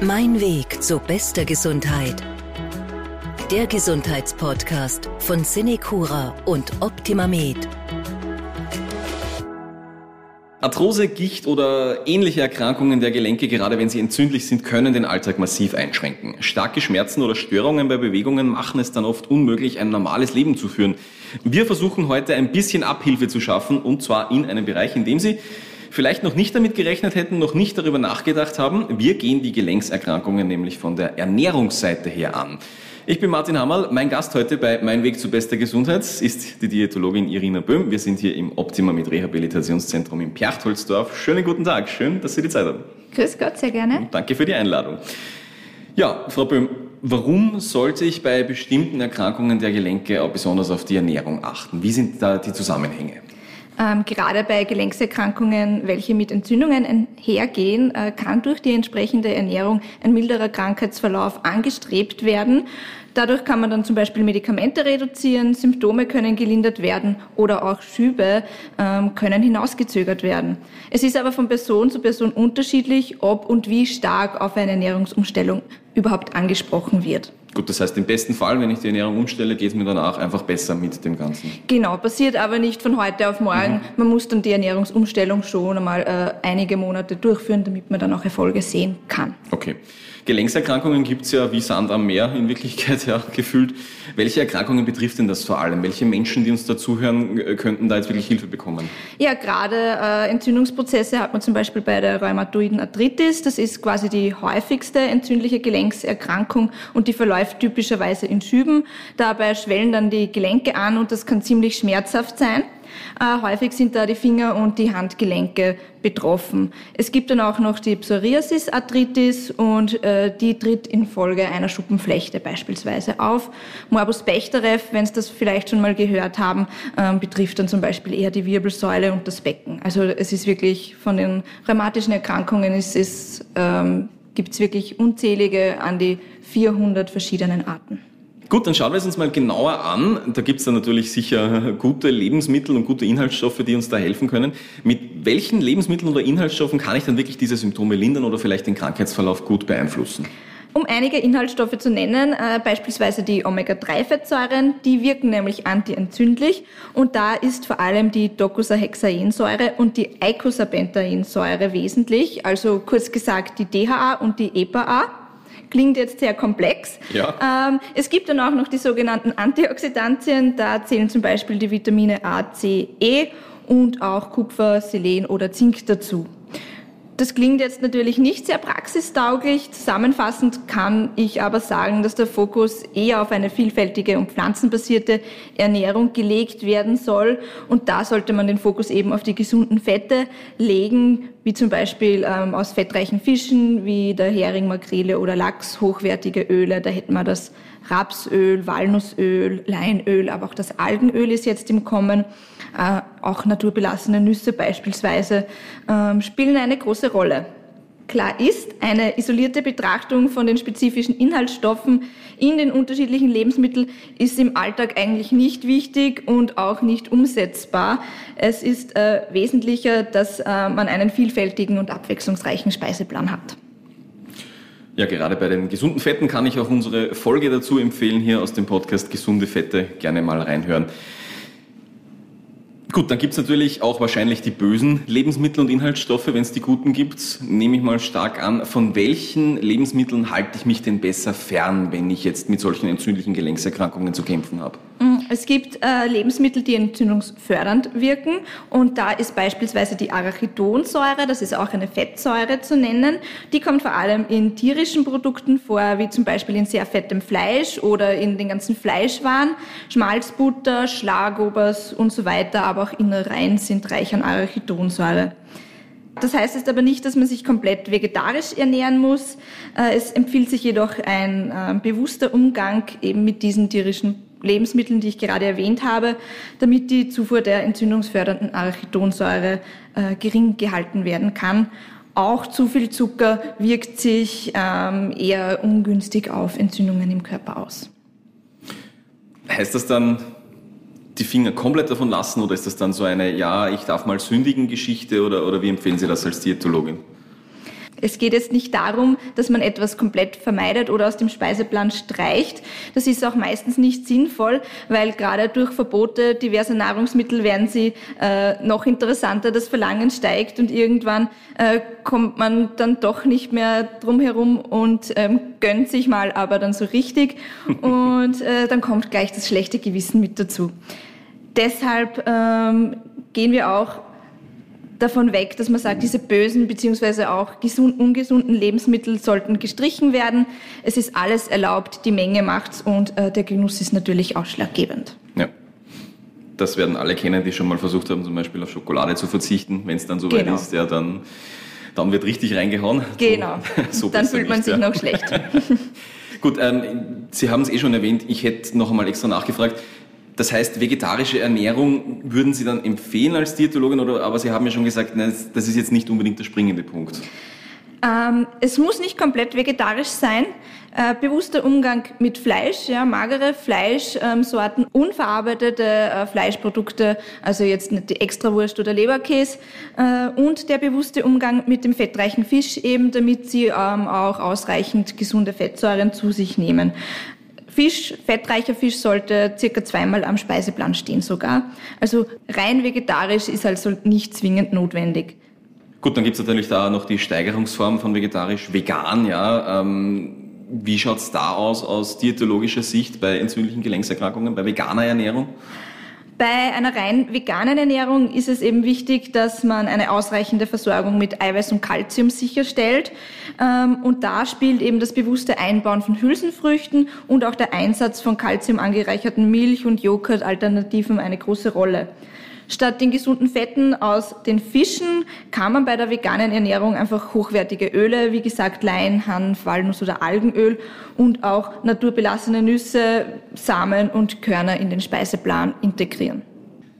Mein Weg zu bester Gesundheit. Der Gesundheitspodcast von Cinecura und OptimaMed. Arthrose, Gicht oder ähnliche Erkrankungen der Gelenke, gerade wenn sie entzündlich sind, können den Alltag massiv einschränken. Starke Schmerzen oder Störungen bei Bewegungen machen es dann oft unmöglich, ein normales Leben zu führen. Wir versuchen heute ein bisschen Abhilfe zu schaffen, und zwar in einem Bereich, in dem Sie vielleicht noch nicht damit gerechnet hätten, noch nicht darüber nachgedacht haben. Wir gehen die Gelenkserkrankungen nämlich von der Ernährungsseite her an. Ich bin Martin Hammerl. Mein Gast heute bei Mein Weg zu bester Gesundheit ist die Diätologin Irina Böhm. Wir sind hier im Optima mit Rehabilitationszentrum in Perchtoldsdorf. Schönen guten Tag. Schön, dass Sie die Zeit haben. Grüß Gott, sehr gerne. Und danke für die Einladung. Ja, Frau Böhm, warum sollte ich bei bestimmten Erkrankungen der Gelenke auch besonders auf die Ernährung achten? Wie sind da die Zusammenhänge? Ähm, gerade bei Gelenkserkrankungen, welche mit Entzündungen einhergehen, äh, kann durch die entsprechende Ernährung ein milderer Krankheitsverlauf angestrebt werden. Dadurch kann man dann zum Beispiel Medikamente reduzieren, Symptome können gelindert werden oder auch Schübe ähm, können hinausgezögert werden. Es ist aber von Person zu Person unterschiedlich, ob und wie stark auf eine Ernährungsumstellung überhaupt angesprochen wird. Gut, das heißt, im besten Fall, wenn ich die Ernährung umstelle, geht es mir danach einfach besser mit dem Ganzen. Genau, passiert aber nicht von heute auf morgen. Mhm. Man muss dann die Ernährungsumstellung schon einmal äh, einige Monate durchführen, damit man dann auch Erfolge sehen kann. Okay. Gelenkserkrankungen gibt es ja wie Sand am Meer in Wirklichkeit ja gefühlt. Welche Erkrankungen betrifft denn das vor allem? Welche Menschen, die uns dazuhören, äh, könnten da jetzt wirklich Hilfe bekommen? Ja, gerade äh, Entzündungsprozesse hat man zum Beispiel bei der rheumatoiden Arthritis. Das ist quasi die häufigste entzündliche Gelenkserkrankung und die verläuft typischerweise in Schüben. Dabei schwellen dann die Gelenke an und das kann ziemlich schmerzhaft sein. Äh, häufig sind da die Finger und die Handgelenke betroffen. Es gibt dann auch noch die Psoriasis-Arthritis und äh, die tritt infolge einer Schuppenflechte beispielsweise auf. Morbus Bechterew, wenn Sie das vielleicht schon mal gehört haben, äh, betrifft dann zum Beispiel eher die Wirbelsäule und das Becken. Also es ist wirklich von den rheumatischen Erkrankungen ist es, ähm, gibt es wirklich unzählige an die 400 verschiedenen Arten. Gut, dann schauen wir es uns mal genauer an. Da gibt es dann natürlich sicher gute Lebensmittel und gute Inhaltsstoffe, die uns da helfen können. Mit welchen Lebensmitteln oder Inhaltsstoffen kann ich dann wirklich diese Symptome lindern oder vielleicht den Krankheitsverlauf gut beeinflussen? Um einige Inhaltsstoffe zu nennen, äh, beispielsweise die Omega-3-Fettsäuren, die wirken nämlich antientzündlich und da ist vor allem die Docosahexaensäure und die Eicosapentaensäure wesentlich, also kurz gesagt die DHA und die EPA. Klingt jetzt sehr komplex. Ja. Ähm, es gibt dann auch noch die sogenannten Antioxidantien. Da zählen zum Beispiel die Vitamine A, C, E und auch Kupfer, Selen oder Zink dazu. Das klingt jetzt natürlich nicht sehr praxistauglich. Zusammenfassend kann ich aber sagen, dass der Fokus eher auf eine vielfältige und pflanzenbasierte Ernährung gelegt werden soll. Und da sollte man den Fokus eben auf die gesunden Fette legen, wie zum Beispiel ähm, aus fettreichen Fischen, wie der Hering, Makrele oder Lachs, hochwertige Öle. Da hätten wir das Rapsöl, Walnussöl, Leinöl, aber auch das Algenöl ist jetzt im Kommen. Äh, auch naturbelassene Nüsse beispielsweise ähm, spielen eine große Rolle. Klar ist, eine isolierte Betrachtung von den spezifischen Inhaltsstoffen in den unterschiedlichen Lebensmitteln ist im Alltag eigentlich nicht wichtig und auch nicht umsetzbar. Es ist äh, wesentlicher, dass äh, man einen vielfältigen und abwechslungsreichen Speiseplan hat. Ja, gerade bei den gesunden Fetten kann ich auch unsere Folge dazu empfehlen, hier aus dem Podcast Gesunde Fette gerne mal reinhören. Gut, dann gibt's natürlich auch wahrscheinlich die bösen Lebensmittel und Inhaltsstoffe, wenn es die guten gibt. Nehme ich mal stark an. Von welchen Lebensmitteln halte ich mich denn besser fern, wenn ich jetzt mit solchen entzündlichen Gelenkserkrankungen zu kämpfen habe? Mm, es gibt äh, Lebensmittel, die entzündungsfördernd wirken und da ist beispielsweise die Arachidonsäure, das ist auch eine Fettsäure zu nennen. Die kommt vor allem in tierischen Produkten vor, wie zum Beispiel in sehr fettem Fleisch oder in den ganzen Fleischwaren, Schmalzbutter, Schlagobers und so weiter, aber auch Innereien sind reich an Arachidonsäure. Das heißt jetzt aber nicht, dass man sich komplett vegetarisch ernähren muss. Äh, es empfiehlt sich jedoch ein äh, bewusster Umgang eben mit diesen tierischen Lebensmitteln, die ich gerade erwähnt habe, damit die Zufuhr der entzündungsfördernden Arachidonsäure äh, gering gehalten werden kann. Auch zu viel Zucker wirkt sich ähm, eher ungünstig auf Entzündungen im Körper aus. Heißt das dann, die Finger komplett davon lassen oder ist das dann so eine, ja, ich darf mal sündigen Geschichte oder, oder wie empfehlen Sie das als Diätologin? Es geht jetzt nicht darum, dass man etwas komplett vermeidet oder aus dem Speiseplan streicht. Das ist auch meistens nicht sinnvoll, weil gerade durch Verbote diverser Nahrungsmittel werden sie äh, noch interessanter, das Verlangen steigt und irgendwann äh, kommt man dann doch nicht mehr drum herum und ähm, gönnt sich mal aber dann so richtig und äh, dann kommt gleich das schlechte Gewissen mit dazu. Deshalb ähm, gehen wir auch davon weg, dass man sagt, diese bösen beziehungsweise auch gesund, ungesunden Lebensmittel sollten gestrichen werden. Es ist alles erlaubt, die Menge macht's und äh, der Genuss ist natürlich ausschlaggebend. Ja. Das werden alle kennen, die schon mal versucht haben, zum Beispiel auf Schokolade zu verzichten. Wenn es dann soweit genau. ist, ja, dann, dann wird richtig reingehauen. Genau. So, so dann fühlt man nicht, sich ja. noch schlecht. Gut, ähm, Sie haben es eh schon erwähnt, ich hätte noch einmal extra nachgefragt. Das heißt, vegetarische Ernährung würden Sie dann empfehlen als Diätologin, oder, aber Sie haben ja schon gesagt, nein, das ist jetzt nicht unbedingt der springende Punkt. Ähm, es muss nicht komplett vegetarisch sein. Äh, bewusster Umgang mit Fleisch, ja, magere Fleischsorten, ähm, unverarbeitete äh, Fleischprodukte, also jetzt nicht die Extrawurst oder Leberkäse, äh, und der bewusste Umgang mit dem fettreichen Fisch eben, damit sie ähm, auch ausreichend gesunde Fettsäuren zu sich nehmen. Fisch, fettreicher Fisch sollte circa zweimal am Speiseplan stehen sogar. Also rein vegetarisch ist also nicht zwingend notwendig. Gut, dann gibt es natürlich da noch die Steigerungsform von vegetarisch vegan, ja. Ähm, wie schaut's da aus aus diätologischer Sicht bei entzündlichen Gelenkserkrankungen, bei veganer Ernährung? Bei einer rein veganen Ernährung ist es eben wichtig, dass man eine ausreichende Versorgung mit Eiweiß und Kalzium sicherstellt. Ähm, und da spielt eben das bewusste Einbauen von Hülsenfrüchten und auch der Einsatz von Kalzium angereicherten Milch- und Joghurt-Alternativen eine große Rolle. Statt den gesunden Fetten aus den Fischen kann man bei der veganen Ernährung einfach hochwertige Öle, wie gesagt Lein, Hanf, Walnuss oder Algenöl und auch naturbelassene Nüsse, Samen und Körner in den Speiseplan integrieren.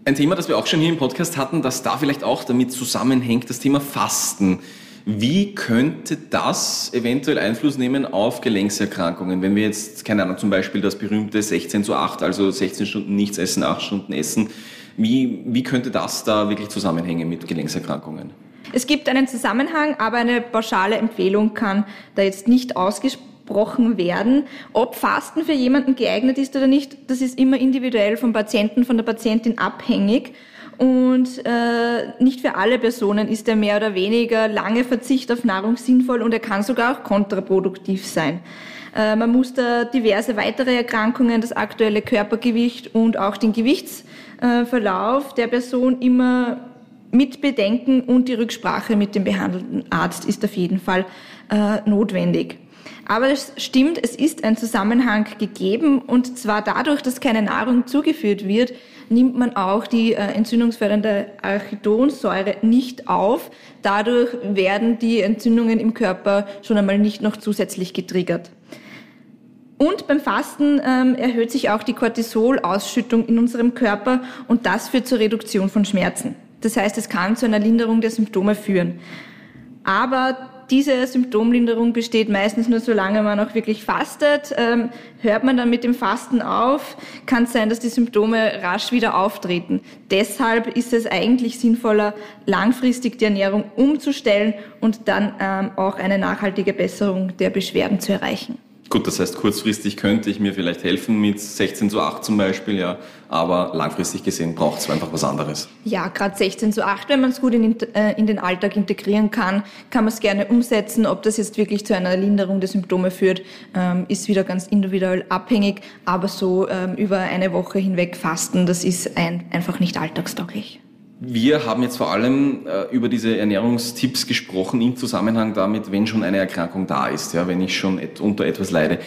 Ein Thema, das wir auch schon hier im Podcast hatten, das da vielleicht auch damit zusammenhängt, das Thema Fasten. Wie könnte das eventuell Einfluss nehmen auf Gelenkserkrankungen? Wenn wir jetzt, keine Ahnung, zum Beispiel das berühmte 16 zu 8, also 16 Stunden nichts essen, 8 Stunden essen, wie, wie könnte das da wirklich zusammenhängen mit Gelenkserkrankungen? Es gibt einen Zusammenhang, aber eine pauschale Empfehlung kann da jetzt nicht ausgesprochen werden. Ob Fasten für jemanden geeignet ist oder nicht, das ist immer individuell vom Patienten, von der Patientin abhängig. Und äh, nicht für alle Personen ist der mehr oder weniger lange Verzicht auf Nahrung sinnvoll und er kann sogar auch kontraproduktiv sein. Äh, man muss da diverse weitere Erkrankungen, das aktuelle Körpergewicht und auch den Gewichtsverlauf der Person immer mit bedenken und die Rücksprache mit dem behandelnden Arzt ist auf jeden Fall äh, notwendig. Aber es stimmt, es ist ein Zusammenhang gegeben und zwar dadurch, dass keine Nahrung zugeführt wird, nimmt man auch die äh, entzündungsfördernde Arachidonsäure nicht auf. Dadurch werden die Entzündungen im Körper schon einmal nicht noch zusätzlich getriggert. Und beim Fasten ähm, erhöht sich auch die Cortisolausschüttung in unserem Körper und das führt zur Reduktion von Schmerzen. Das heißt, es kann zu einer Linderung der Symptome führen. Aber diese Symptomlinderung besteht meistens nur solange man auch wirklich fastet. Ähm, hört man dann mit dem Fasten auf, kann es sein, dass die Symptome rasch wieder auftreten. Deshalb ist es eigentlich sinnvoller, langfristig die Ernährung umzustellen und dann ähm, auch eine nachhaltige Besserung der Beschwerden zu erreichen. Gut, das heißt, kurzfristig könnte ich mir vielleicht helfen mit 16 zu 8 zum Beispiel, ja, aber langfristig gesehen braucht es einfach was anderes. Ja, gerade 16 zu 8, wenn man es gut in, äh, in, den Alltag integrieren kann, kann man es gerne umsetzen. Ob das jetzt wirklich zu einer Linderung der Symptome führt, ähm, ist wieder ganz individuell abhängig, aber so ähm, über eine Woche hinweg fasten, das ist ein, einfach nicht alltagstauglich. Wir haben jetzt vor allem äh, über diese Ernährungstipps gesprochen im Zusammenhang damit, wenn schon eine Erkrankung da ist, ja, wenn ich schon et unter etwas leide.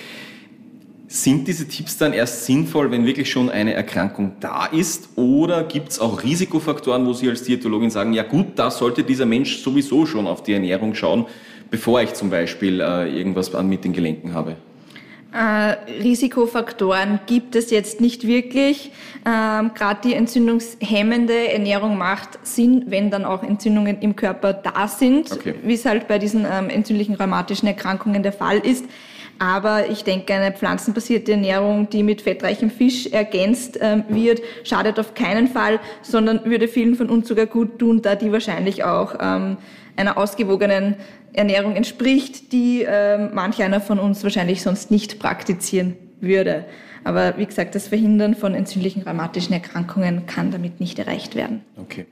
Sind diese Tipps dann erst sinnvoll, wenn wirklich schon eine Erkrankung da ist? Oder gibt es auch Risikofaktoren, wo Sie als Diätologin sagen, ja gut, da sollte dieser Mensch sowieso schon auf die Ernährung schauen, bevor ich zum Beispiel äh, irgendwas mit den Gelenken habe? Äh, Risikofaktoren gibt es jetzt nicht wirklich. Ähm, Gerade die entzündungshemmende Ernährung macht Sinn, wenn dann auch Entzündungen im Körper da sind, okay. wie es halt bei diesen ähm, entzündlichen rheumatischen Erkrankungen der Fall ist. Aber ich denke, eine pflanzenbasierte Ernährung, die mit fettreichem Fisch ergänzt ähm, wird, schadet auf keinen Fall, sondern würde vielen von uns sogar gut tun, da die wahrscheinlich auch ähm, einer ausgewogenen Ernährung entspricht, die ähm, manch einer von uns wahrscheinlich sonst nicht praktizieren würde. Aber wie gesagt, das Verhindern von entzündlichen rheumatischen Erkrankungen kann damit nicht erreicht werden. Okay.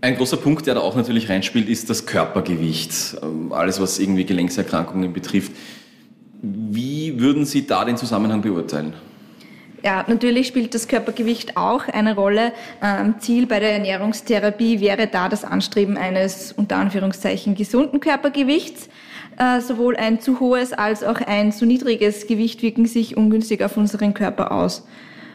Ein großer Punkt, der da auch natürlich reinspielt, ist das Körpergewicht. Alles, was irgendwie Gelenkserkrankungen betrifft. Wie würden Sie da den Zusammenhang beurteilen? Ja, natürlich spielt das Körpergewicht auch eine Rolle. Ähm, Ziel bei der Ernährungstherapie wäre da das Anstreben eines unter Anführungszeichen gesunden Körpergewichts. Äh, sowohl ein zu hohes als auch ein zu niedriges Gewicht wirken sich ungünstig auf unseren Körper aus.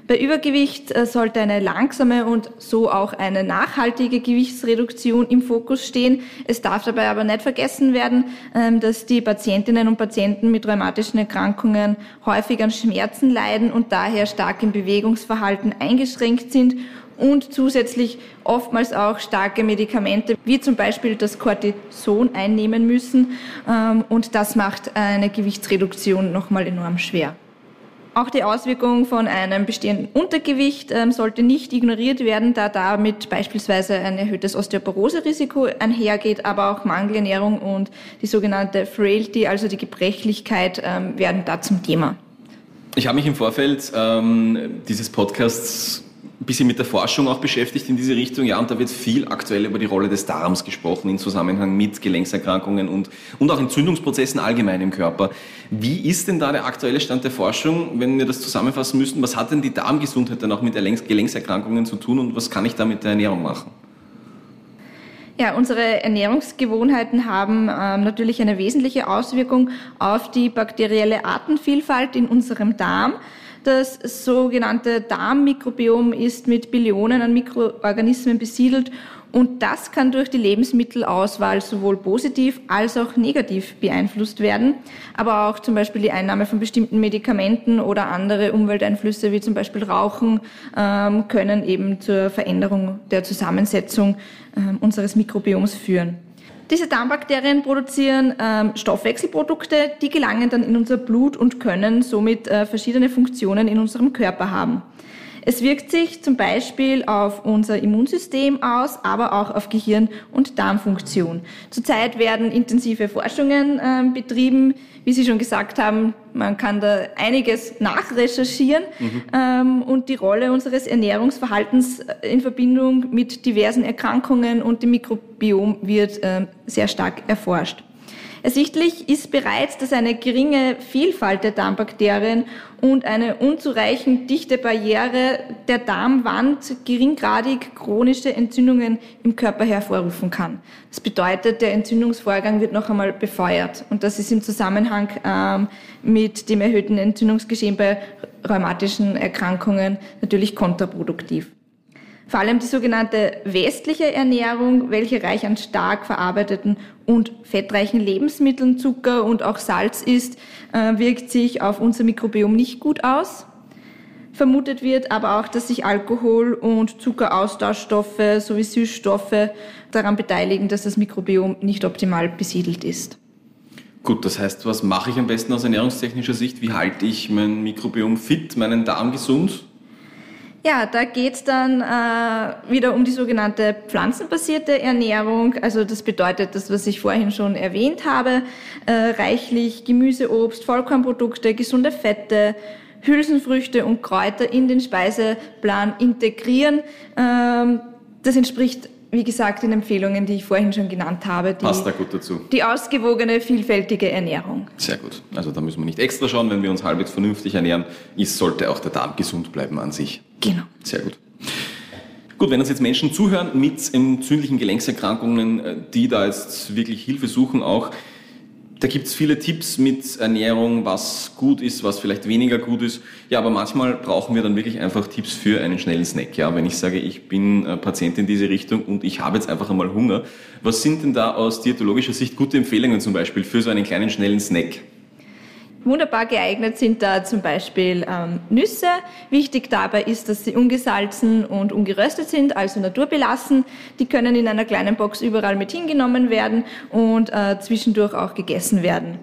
Bei Übergewicht äh, sollte eine langsame und so auch eine nachhaltige Gewichtsreduktion im Fokus stehen. Es darf dabei aber nicht vergessen werden, ähm, dass die Patientinnen und Patienten mit rheumatischen Erkrankungen häufig an Schmerzen leiden und daher stark im Bewegungsverhalten eingeschränkt sind und zusätzlich oftmals auch starke Medikamente, wie zum Beispiel das Cortison einnehmen müssen. Ähm, und das macht eine Gewichtsreduktion nochmal enorm schwer. Auch die Auswirkung von einem bestehenden Untergewicht ähm, sollte nicht ignoriert werden, da damit beispielsweise ein erhöhtes Osteoporose-Risiko einhergeht, aber auch Mangelernährung und die sogenannte Frailty, also die Gebrechlichkeit, ähm, werden da zum Thema. Ich habe mich im Vorfeld ähm, dieses Podcasts ein bisschen mit der Forschung auch beschäftigt in diese Richtung. Ja, und da wird viel aktuell über die Rolle des Darms gesprochen in Zusammenhang mit Gelenkserkrankungen und, und auch Entzündungsprozessen allgemein im Körper. Wie ist denn da der aktuelle Stand der Forschung, wenn wir das zusammenfassen müssten? Was hat denn die Darmgesundheit dann auch mit Gelenkserkrankungen zu tun und was kann ich da mit der Ernährung machen? Ja, unsere Ernährungsgewohnheiten haben ähm, natürlich eine wesentliche Auswirkung auf die bakterielle Artenvielfalt in unserem Darm. Das sogenannte Darmmikrobiom ist mit Billionen an Mikroorganismen besiedelt und das kann durch die Lebensmittelauswahl sowohl positiv als auch negativ beeinflusst werden. Aber auch zum Beispiel die Einnahme von bestimmten Medikamenten oder andere Umwelteinflüsse wie zum Beispiel Rauchen ähm, können eben zur Veränderung der Zusammensetzung ähm, unseres Mikrobioms führen. Diese Darmbakterien produzieren ähm, Stoffwechselprodukte, die gelangen dann in unser Blut und können somit äh, verschiedene Funktionen in unserem Körper haben. Es wirkt sich zum Beispiel auf unser Immunsystem aus, aber auch auf Gehirn- und Darmfunktion. Zurzeit werden intensive Forschungen äh, betrieben. Wie Sie schon gesagt haben, man kann da einiges nachrecherchieren mhm. ähm, und die Rolle unseres Ernährungsverhaltens äh, in Verbindung mit diversen Erkrankungen und dem Mikrobiom wird äh, sehr stark erforscht. Ersichtlich ist bereits, dass eine geringe Vielfalt der Darmbakterien und eine unzureichend dichte Barriere der Darmwand geringgradig chronische Entzündungen im Körper hervorrufen kann. Das bedeutet, der Entzündungsvorgang wird noch einmal befeuert. Und das ist im Zusammenhang ähm, mit dem erhöhten Entzündungsgeschehen bei rheumatischen Erkrankungen natürlich kontraproduktiv. Vor allem die sogenannte westliche Ernährung, welche reich an stark verarbeiteten und fettreichen Lebensmitteln, Zucker und auch Salz ist, äh, wirkt sich auf unser Mikrobiom nicht gut aus. Vermutet wird aber auch, dass sich Alkohol und Zuckeraustauschstoffe sowie Süßstoffe daran beteiligen, dass das Mikrobiom nicht optimal besiedelt ist. Gut, das heißt, was mache ich am besten aus ernährungstechnischer Sicht? Wie halte ich mein Mikrobiom fit, meinen Darm gesund? Ja, da geht's dann äh, wieder um die sogenannte pflanzenbasierte Ernährung. Also das bedeutet das, was ich vorhin schon erwähnt habe, äh, reichlich Gemüse, Obst, Vollkornprodukte, gesunde Fette, Hülsenfrüchte und Kräuter in den Speiseplan integrieren. Ähm, das entspricht wie gesagt, in Empfehlungen, die ich vorhin schon genannt habe. Die, Passt da gut dazu. Die ausgewogene, vielfältige Ernährung. Sehr gut. Also da müssen wir nicht extra schauen, wenn wir uns halbwegs vernünftig ernähren, ist, sollte auch der Darm gesund bleiben an sich. Genau. Sehr gut. Gut, wenn uns jetzt Menschen zuhören mit entzündlichen Gelenkserkrankungen, äh, die da jetzt wirklich Hilfe suchen, auch da gibt's viele Tipps mit Ernährung, was gut ist, was vielleicht weniger gut ist. Ja, aber manchmal brauchen wir dann wirklich einfach Tipps für einen schnellen Snack. Ja, wenn ich sage, ich bin äh, Patient in diese Richtung und ich habe jetzt einfach einmal Hunger, was sind denn da aus diätologischer Sicht gute Empfehlungen zum Beispiel für so einen kleinen schnellen Snack? Wunderbar geeignet sind da zum Beispiel ähm, Nüsse. Wichtig dabei ist, dass sie ungesalzen und ungeröstet sind, also naturbelassen. Die können in einer kleinen Box überall mit hingenommen werden und äh, zwischendurch auch gegessen werden.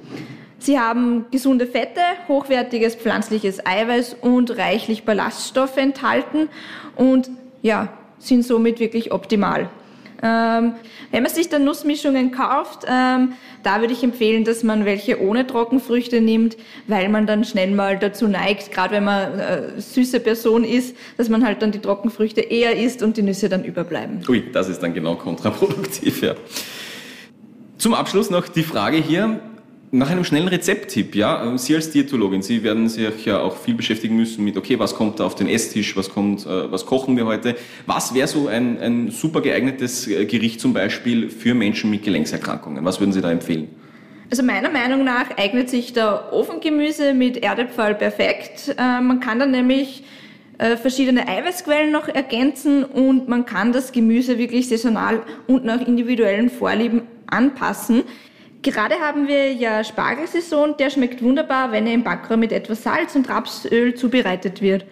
Sie haben gesunde Fette, hochwertiges pflanzliches Eiweiß und reichlich Ballaststoffe enthalten und ja, sind somit wirklich optimal. Ähm, wenn man sich dann Nussmischungen kauft, ähm, da würde ich empfehlen, dass man welche ohne Trockenfrüchte nimmt, weil man dann schnell mal dazu neigt, gerade wenn man äh, süße Person ist, dass man halt dann die Trockenfrüchte eher isst und die Nüsse dann überbleiben. Ui, das ist dann genau kontraproduktiv, ja. Zum Abschluss noch die Frage hier, nach einem schnellen Rezepttipp, ja, Sie als Diätologin, Sie werden sich ja auch viel beschäftigen müssen mit, okay, was kommt da auf den Esstisch, was kommt, äh, was kochen wir heute? Was wäre so ein, ein super geeignetes äh, Gericht zum Beispiel für Menschen mit Gelenkserkrankungen? Was würden Sie da empfehlen? Also meiner Meinung nach eignet sich der Ofengemüse mit Erdäpfel perfekt. Äh, man kann dann nämlich verschiedene Eiweißquellen noch ergänzen und man kann das Gemüse wirklich saisonal und nach individuellen Vorlieben anpassen. Gerade haben wir ja Spargelsaison, der schmeckt wunderbar, wenn er im Backrohr mit etwas Salz und Rapsöl zubereitet wird.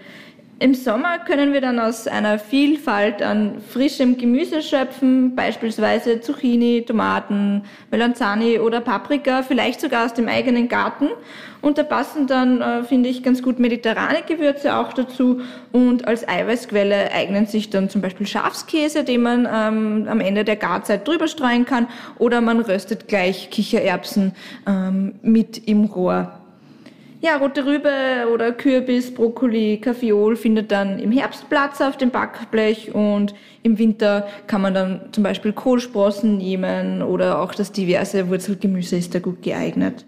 Im Sommer können wir dann aus einer Vielfalt an frischem Gemüse schöpfen, beispielsweise Zucchini, Tomaten, Melanzani oder Paprika, vielleicht sogar aus dem eigenen Garten. Und da passen dann, äh, finde ich, ganz gut mediterrane Gewürze auch dazu. Und als Eiweißquelle eignen sich dann zum Beispiel Schafskäse, den man ähm, am Ende der Garzeit drüber streuen kann. Oder man röstet gleich Kichererbsen ähm, mit im Rohr. Ja, rote Rübe oder Kürbis, Brokkoli, Kaffeeol findet dann im Herbst Platz auf dem Backblech und im Winter kann man dann zum Beispiel Kohlsprossen nehmen oder auch das diverse Wurzelgemüse ist da gut geeignet.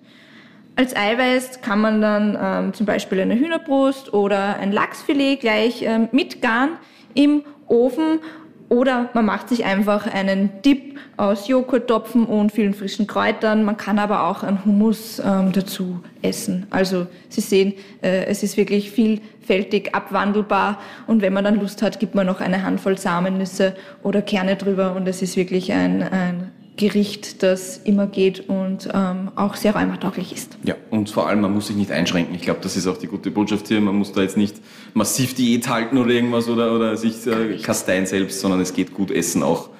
Als Eiweiß kann man dann ähm, zum Beispiel eine Hühnerbrust oder ein Lachsfilet gleich ähm, mit Garn im Ofen oder man macht sich einfach einen Dip aus Joghurttopfen und vielen frischen Kräutern. Man kann aber auch einen Hummus ähm, dazu essen. Also Sie sehen, äh, es ist wirklich vielfältig abwandelbar. Und wenn man dann Lust hat, gibt man noch eine Handvoll Samennüsse oder Kerne drüber. Und es ist wirklich ein, ein Gericht, das immer geht und ähm, auch sehr räumertauglich ist. Ja, und vor allem, man muss sich nicht einschränken. Ich glaube, das ist auch die gute Botschaft hier. Man muss da jetzt nicht massiv Diät halten oder irgendwas oder, oder sich äh, kasteien selbst, sondern es geht gut essen auch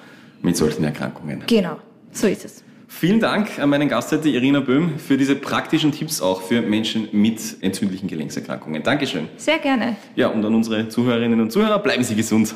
mit solchen Erkrankungen. Genau, so ist es. Vielen Dank an meinen Gast heute, Irina Böhm, für diese praktischen Tipps auch für Menschen mit entzündlichen Gelenkserkrankungen. Dankeschön. Sehr gerne. Ja, und an unsere Zuhörerinnen und Zuhörer, bleiben Sie gesund.